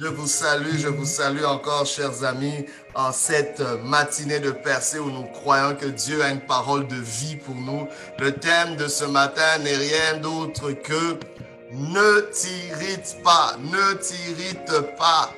Je vous salue, je vous salue encore, chers amis, en cette matinée de percée où nous croyons que Dieu a une parole de vie pour nous. Le thème de ce matin n'est rien d'autre que ne t'irrite pas, ne t'irrite pas.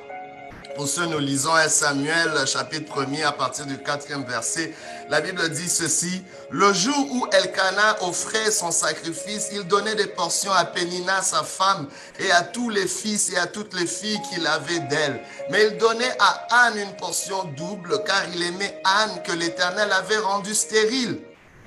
Pour ce, nous lisons 1 Samuel chapitre 1 à partir du quatrième verset. La Bible dit ceci. Le jour où Elkanah offrait son sacrifice, il donnait des portions à Pénina, sa femme, et à tous les fils et à toutes les filles qu'il avait d'elle. Mais il donnait à Anne une portion double, car il aimait Anne que l'Éternel avait rendue stérile.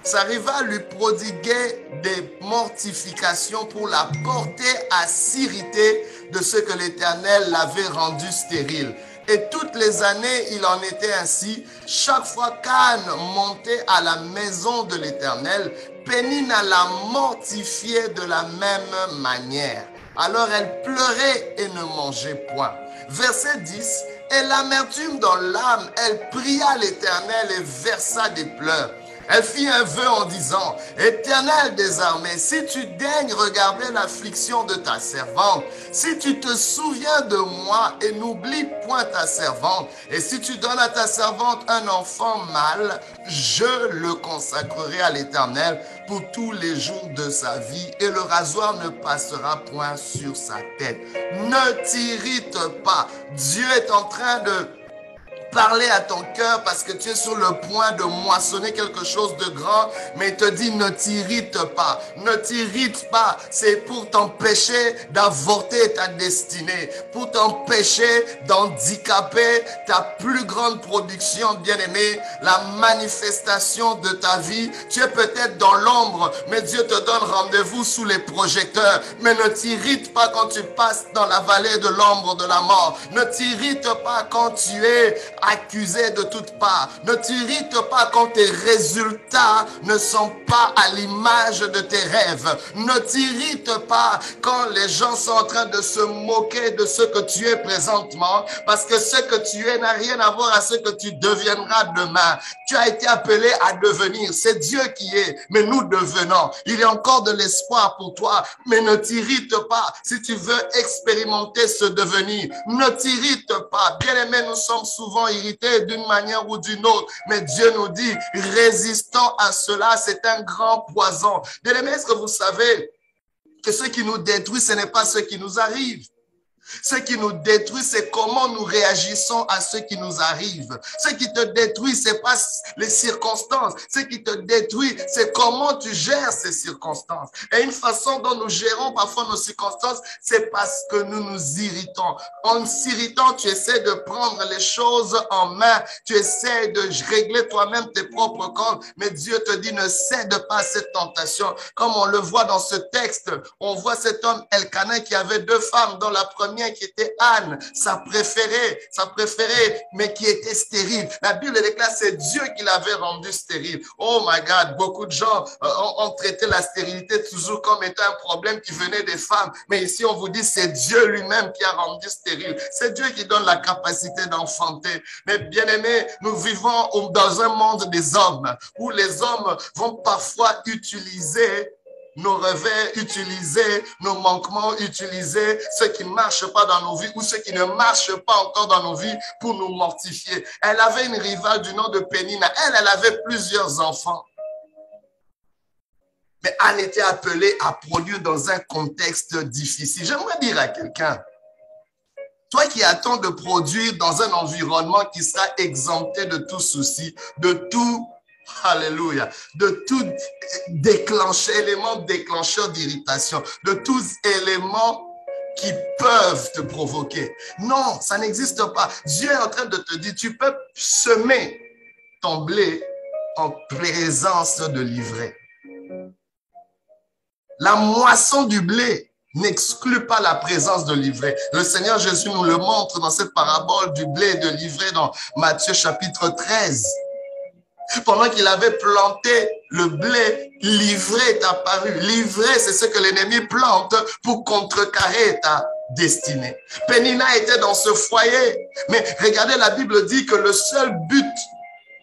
Sa rivale lui prodiguait des mortifications pour la porter à s'irriter de ce que l'Éternel l'avait rendu stérile. Et toutes les années, il en était ainsi. Chaque fois qu'Anne montait à la maison de l'Éternel, Pénina la mortifiait de la même manière. Alors elle pleurait et ne mangeait point. Verset 10. Et l'amertume dans l'âme, elle pria l'Éternel et versa des pleurs. Elle fit un vœu en disant, Éternel des armées, si tu daignes regarder l'affliction de ta servante, si tu te souviens de moi et n'oublie point ta servante, et si tu donnes à ta servante un enfant mâle, je le consacrerai à l'Éternel pour tous les jours de sa vie, et le rasoir ne passera point sur sa tête. Ne t'irrite pas. Dieu est en train de parler à ton cœur parce que tu es sur le point de moissonner quelque chose de grand, mais il te dit ne t'irrite pas, ne t'irrite pas. C'est pour t'empêcher d'avorter ta destinée, pour t'empêcher d'handicaper ta plus grande production, bien-aimé, la manifestation de ta vie. Tu es peut-être dans l'ombre, mais Dieu te donne rendez-vous sous les projecteurs. Mais ne t'irrite pas quand tu passes dans la vallée de l'ombre de la mort. Ne t'irrite pas quand tu es accusé de toutes parts. Ne t'irrite pas quand tes résultats ne sont pas à l'image de tes rêves. Ne t'irrite pas quand les gens sont en train de se moquer de ce que tu es présentement, parce que ce que tu es n'a rien à voir à ce que tu deviendras demain. Tu as été appelé à devenir. C'est Dieu qui est, mais nous devenons. Il y a encore de l'espoir pour toi, mais ne t'irrite pas si tu veux expérimenter ce devenir. Ne t'irrite pas. Bien aimé, nous sommes souvent irrités d'une manière ou d'une autre. Mais Dieu nous dit, résistons à cela, c'est un grand poison. Bien aimé, est-ce que vous savez que ce qui nous détruit, ce n'est pas ce qui nous arrive? Ce qui nous détruit, c'est comment nous réagissons à ce qui nous arrive. Ce qui te détruit, c'est pas les circonstances. Ce qui te détruit, c'est comment tu gères ces circonstances. Et une façon dont nous gérons parfois nos circonstances, c'est parce que nous nous irritons. En s'irritant, tu essaies de prendre les choses en main. Tu essaies de régler toi-même tes propres comptes. Mais Dieu te dit, ne cède pas à cette tentation. Comme on le voit dans ce texte, on voit cet homme Elkanah qui avait deux femmes dans la première qui était Anne, sa préférée, sa préférée, mais qui était stérile. La Bible déclare c'est Dieu qui l'avait rendue stérile. Oh my God, beaucoup de gens euh, ont, traité la stérilité toujours comme étant un problème qui venait des femmes. Mais ici, on vous dit c'est Dieu lui-même qui a rendu stérile. C'est Dieu qui donne la capacité d'enfanter. Mais bien aimé, nous vivons dans un monde des hommes où les hommes vont parfois utiliser nos revers utilisés, nos manquements utilisés, ce qui ne marche pas dans nos vies ou ce qui ne marche pas encore dans nos vies pour nous mortifier. Elle avait une rivale du nom de Pénina. Elle, elle avait plusieurs enfants. Mais Anne était appelée à produire dans un contexte difficile. J'aimerais dire à quelqu'un, toi qui attends de produire dans un environnement qui sera exempté de tout souci, de tout Alléluia. De tout déclencher, élément déclencheur d'irritation, de tous éléments qui peuvent te provoquer. Non, ça n'existe pas. Dieu est en train de te dire, tu peux semer ton blé en présence de l'ivraie. La moisson du blé n'exclut pas la présence de l'ivraie. Le Seigneur Jésus nous le montre dans cette parabole du blé et de l'ivraie dans Matthieu chapitre 13. Pendant qu'il avait planté le blé, l'ivraie est apparu. L'ivraie, c'est ce que l'ennemi plante pour contrecarrer ta destinée. Pénina était dans ce foyer. Mais regardez, la Bible dit que le seul but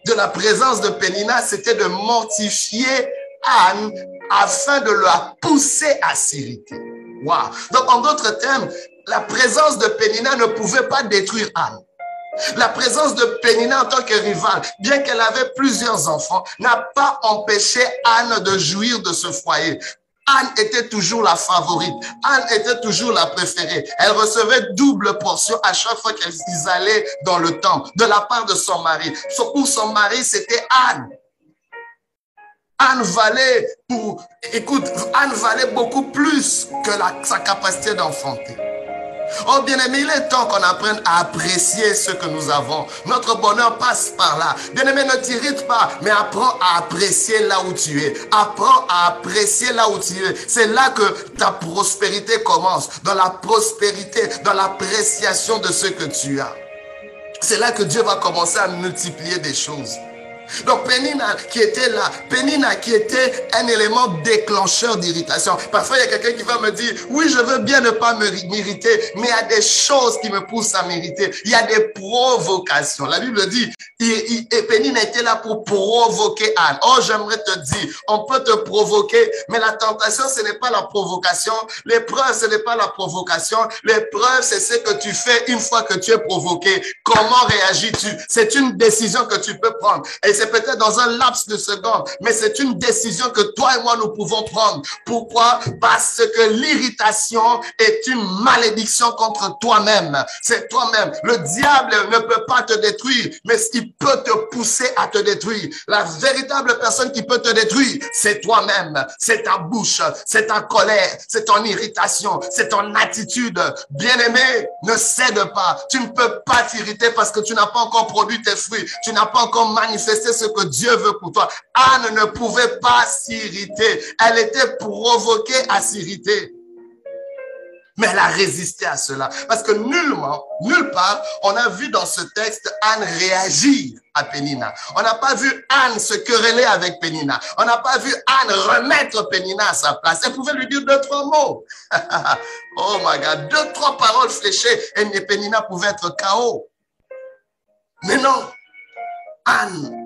de la présence de Pénina, c'était de mortifier Anne afin de la pousser à s'irriter. Wow. Donc, en d'autres termes, la présence de Pénina ne pouvait pas détruire Anne. La présence de Pénina en tant que rivale, bien qu'elle avait plusieurs enfants, n'a pas empêché Anne de jouir de ce foyer. Anne était toujours la favorite. Anne était toujours la préférée. Elle recevait double portion à chaque fois qu'ils allaient dans le temple de la part de son mari. Pour son mari, c'était Anne. Anne valait beaucoup plus que sa capacité d'enfanter. Oh bien-aimé, il est temps qu'on apprenne à apprécier ce que nous avons. Notre bonheur passe par là. Bien-aimé, ne t'irrite pas, mais apprends à apprécier là où tu es. Apprends à apprécier là où tu es. C'est là que ta prospérité commence. Dans la prospérité, dans l'appréciation de ce que tu as. C'est là que Dieu va commencer à multiplier des choses. Donc Pénina qui était là, Pénina qui était un élément déclencheur d'irritation. Parfois, il y a quelqu'un qui va me dire, oui, je veux bien ne pas m'irriter, mais il y a des choses qui me poussent à m'irriter. Il y a des provocations. La Bible dit, et Pénina était là pour provoquer Anne. Oh, j'aimerais te dire, on peut te provoquer, mais la tentation, ce n'est pas la provocation. L'épreuve, ce n'est pas la provocation. L'épreuve, c'est ce que tu fais une fois que tu es provoqué. Comment réagis-tu? C'est une décision que tu peux prendre. C'est peut-être dans un laps de seconde, mais c'est une décision que toi et moi nous pouvons prendre. Pourquoi? Parce que l'irritation est une malédiction contre toi-même. C'est toi-même. Le diable ne peut pas te détruire, mais il peut te pousser à te détruire. La véritable personne qui peut te détruire, c'est toi-même. C'est ta bouche, c'est ta colère, c'est ton irritation, c'est ton attitude. Bien-aimé, ne cède pas. Tu ne peux pas t'irriter parce que tu n'as pas encore produit tes fruits. Tu n'as pas encore manifesté c'est ce que Dieu veut pour toi. Anne ne pouvait pas s'irriter. Elle était provoquée à s'irriter. Mais elle a résisté à cela. Parce que nullement, nulle part, on a vu dans ce texte Anne réagir à Pénina. On n'a pas vu Anne se quereller avec Pénina. On n'a pas vu Anne remettre Pénina à sa place. Elle pouvait lui dire deux, trois mots. oh my God, deux, trois paroles fléchées et Pénina pouvait être chaos. Mais non, Anne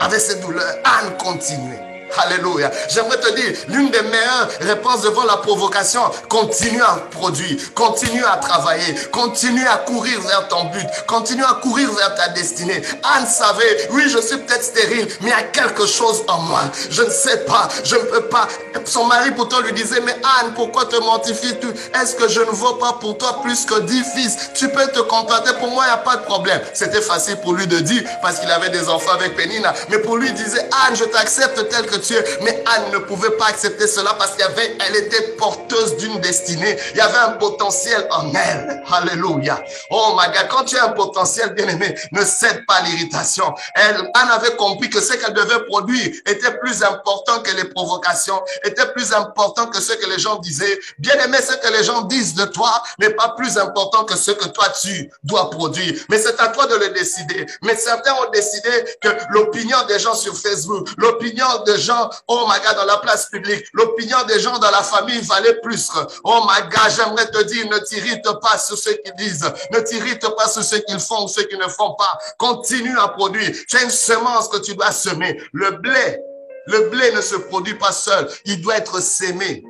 avec ses douleurs, Anne continuait. Alléluia. J'aimerais te dire, l'une des meilleures réponses devant la provocation, continue à produire, continue à travailler, continue à courir vers ton but, continue à courir vers ta destinée. Anne savait, oui, je suis peut-être stérile, mais il y a quelque chose en moi. Je ne sais pas, je ne peux pas. Son mari pourtant lui disait, mais Anne, pourquoi te mortifies-tu? Est-ce que je ne vaux pas pour toi plus que dix fils? Tu peux te contenter, pour moi, il n'y a pas de problème. C'était facile pour lui de dire, parce qu'il avait des enfants avec Pénina. Mais pour lui, il disait, Anne, je t'accepte tel que mais Anne ne pouvait pas accepter cela parce qu'elle était porteuse d'une destinée. Il y avait un potentiel en elle. Alléluia. Oh my God, quand tu as un potentiel bien aimé, ne cède pas l'irritation. Elle, Anne avait compris que ce qu'elle devait produire était plus important que les provocations, était plus important que ce que les gens disaient. Bien aimé, ce que les gens disent de toi n'est pas plus important que ce que toi tu dois produire. Mais c'est à toi de le décider. Mais certains ont décidé que l'opinion des gens sur Facebook, l'opinion des gens oh my God, dans la place publique, l'opinion des gens dans la famille valait plus. Oh my God, j'aimerais te dire, ne t'irrite pas sur ce qu'ils disent, ne t'irrite pas sur ce qu'ils font ou ce qu'ils ne font pas. Continue à produire. As une semence que tu dois semer. Le blé, le blé ne se produit pas seul, il doit être sémé.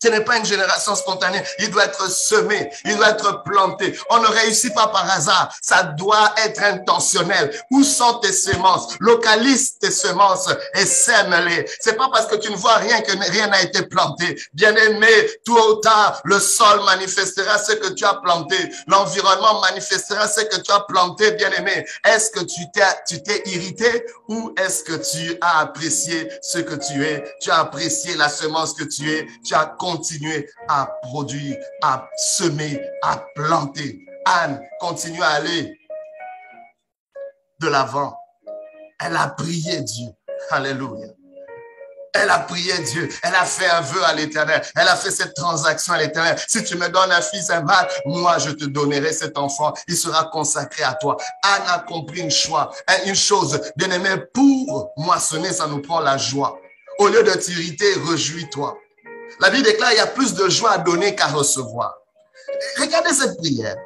Ce n'est pas une génération spontanée. Il doit être semé. Il doit être planté. On ne réussit pas par hasard. Ça doit être intentionnel. Où sont tes semences? Localise tes semences et sème-les. C'est pas parce que tu ne vois rien que rien n'a été planté. Bien aimé, tout ou tard, le sol manifestera ce que tu as planté. L'environnement manifestera ce que tu as planté, bien aimé. Est-ce que tu t'es, tu t'es irrité ou est-ce que tu as apprécié ce que tu es? Tu as apprécié la semence que tu es. Tu as continuer à produire, à semer, à planter. Anne continue à aller de l'avant. Elle a prié Dieu. Alléluia. Elle a prié Dieu. Elle a fait un vœu à l'éternel. Elle a fait cette transaction à l'éternel. Si tu me donnes un fils, un mâle, moi, je te donnerai cet enfant. Il sera consacré à toi. Anne a compris une choix, une chose. Bien aimé, pour moissonner, ça nous prend la joie. Au lieu de t'irriter, réjouis-toi. La Bible déclare il y a plus de joie à donner qu'à recevoir. Regardez cette prière.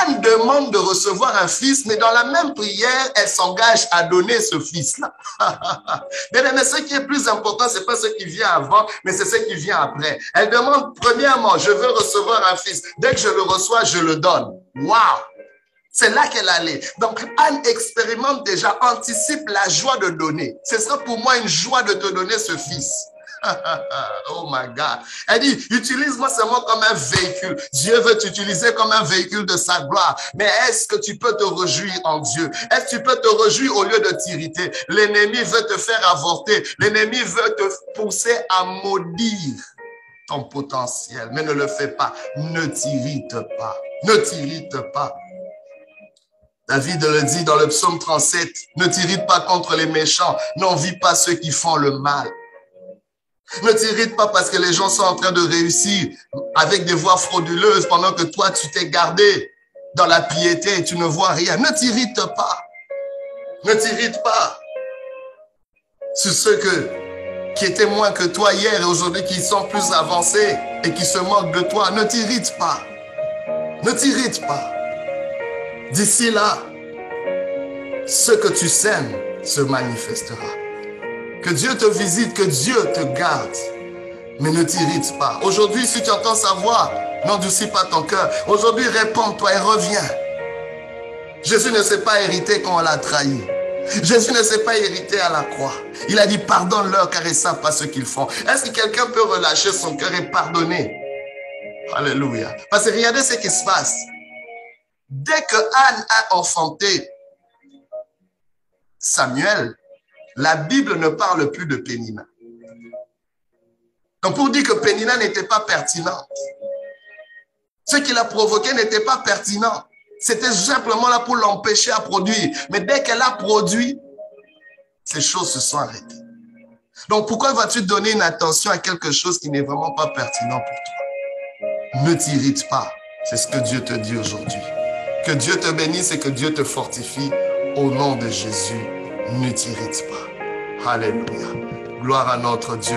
Anne demande de recevoir un fils, mais dans la même prière, elle s'engage à donner ce fils-là. mais ce qui est plus important, c'est pas ce qui vient avant, mais c'est ce qui vient après. Elle demande, premièrement, je veux recevoir un fils. Dès que je le reçois, je le donne. Wow! C'est là qu'elle allait. Donc, Anne expérimente déjà, anticipe la joie de donner. Ce sera pour moi une joie de te donner ce fils. oh my God. Elle dit, utilise-moi seulement comme un véhicule. Dieu veut t'utiliser comme un véhicule de sa gloire. Mais est-ce que tu peux te réjouir en Dieu? Est-ce que tu peux te réjouir au lieu de t'irriter? L'ennemi veut te faire avorter. L'ennemi veut te pousser à maudire ton potentiel. Mais ne le fais pas. Ne t'irrite pas. Ne t'irrite pas. David le dit dans le psaume 37, ne t'irrite pas contre les méchants, n'envie pas ceux qui font le mal. Ne t'irrite pas parce que les gens sont en train de réussir avec des voix frauduleuses pendant que toi, tu t'es gardé dans la piété et tu ne vois rien. Ne t'irrite pas. Ne t'irrite pas sur ceux que, qui étaient moins que toi hier et aujourd'hui qui sont plus avancés et qui se moquent de toi. Ne t'irrite pas. Ne t'irrite pas. D'ici là, ce que tu sèmes se manifestera. Que Dieu te visite, que Dieu te garde. Mais ne t'irrite pas. Aujourd'hui, si tu entends sa voix, n'endoucis pas ton cœur. Aujourd'hui, réponds-toi et reviens. Jésus ne s'est pas hérité quand on l'a trahi. Jésus ne s'est pas hérité à la croix. Il a dit pardonne-leur car ils ne savent pas ce qu'ils font. Est-ce que quelqu'un peut relâcher son cœur et pardonner? Alléluia. Parce que regardez ce qui se passe. Dès que Anne a enfanté Samuel, la Bible ne parle plus de Pénina. Donc pour dire que Pénina n'était pas pertinente, ce qui l'a provoqué n'était pas pertinent. C'était simplement là pour l'empêcher à produire. Mais dès qu'elle a produit, ces choses se sont arrêtées. Donc pourquoi vas-tu donner une attention à quelque chose qui n'est vraiment pas pertinent pour toi? Ne t'irrite pas. C'est ce que Dieu te dit aujourd'hui. Que Dieu te bénisse et que Dieu te fortifie. Au nom de Jésus, ne t'irrite pas. Alléluia. Gloire à notre Dieu.